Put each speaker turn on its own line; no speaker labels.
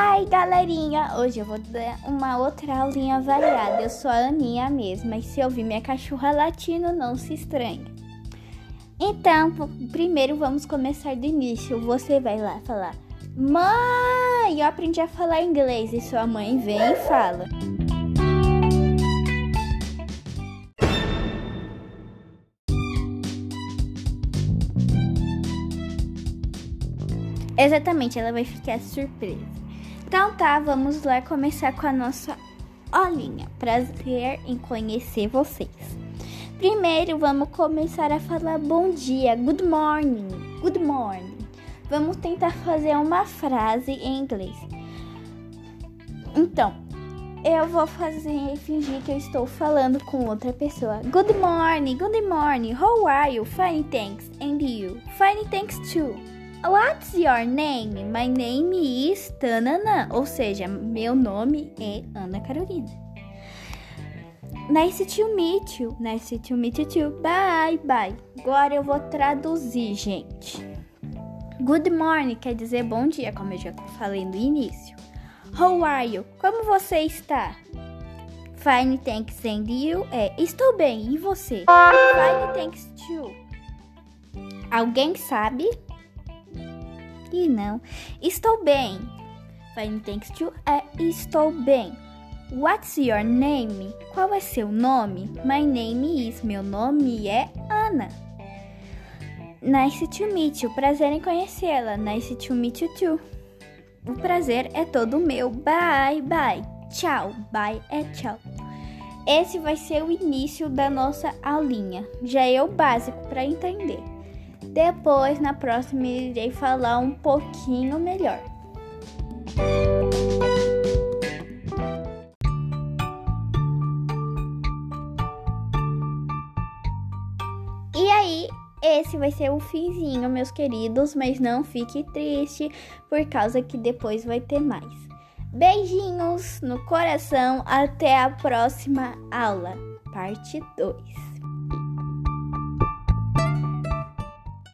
aí, galerinha? Hoje eu vou dar uma outra aulinha variada. Eu sou a Aninha mesma e se ouvir minha cachorra latindo, não se estranhe. Então, primeiro vamos começar do início. Você vai lá falar: Mãe, eu aprendi a falar inglês. E sua mãe vem e fala. Exatamente, ela vai ficar surpresa. Então tá, vamos lá começar com a nossa olhinha. Prazer em conhecer vocês. Primeiro, vamos começar a falar bom dia, good morning, good morning. Vamos tentar fazer uma frase em inglês. Então, eu vou fazer fingir que eu estou falando com outra pessoa. Good morning, good morning. How are you? Fine, thanks. And you? Fine, thanks too. What's your name? My name is Tanana, ou seja, meu nome é Ana Carolina. Nice to meet you. Nice to meet you too. Bye, bye. Agora eu vou traduzir, gente. Good morning quer dizer bom dia, como eu já falei no início. How are you? Como você está? Fine, thanks, and you? É, estou bem, e você? Fine, thanks, too. Alguém sabe? E não. Estou bem. Fine, thanks to é estou bem. What's your name? Qual é seu nome? My name is. Meu nome é Ana. Nice to meet you. Prazer em conhecê-la. Nice to meet you too. O prazer é todo meu. Bye, bye. Tchau. Bye é tchau. Esse vai ser o início da nossa aulinha. Já é o básico para entender. Depois, na próxima, irei falar um pouquinho melhor. E aí, esse vai ser o finzinho, meus queridos, mas não fique triste, por causa que depois vai ter mais. Beijinhos no coração, até a próxima aula, parte 2.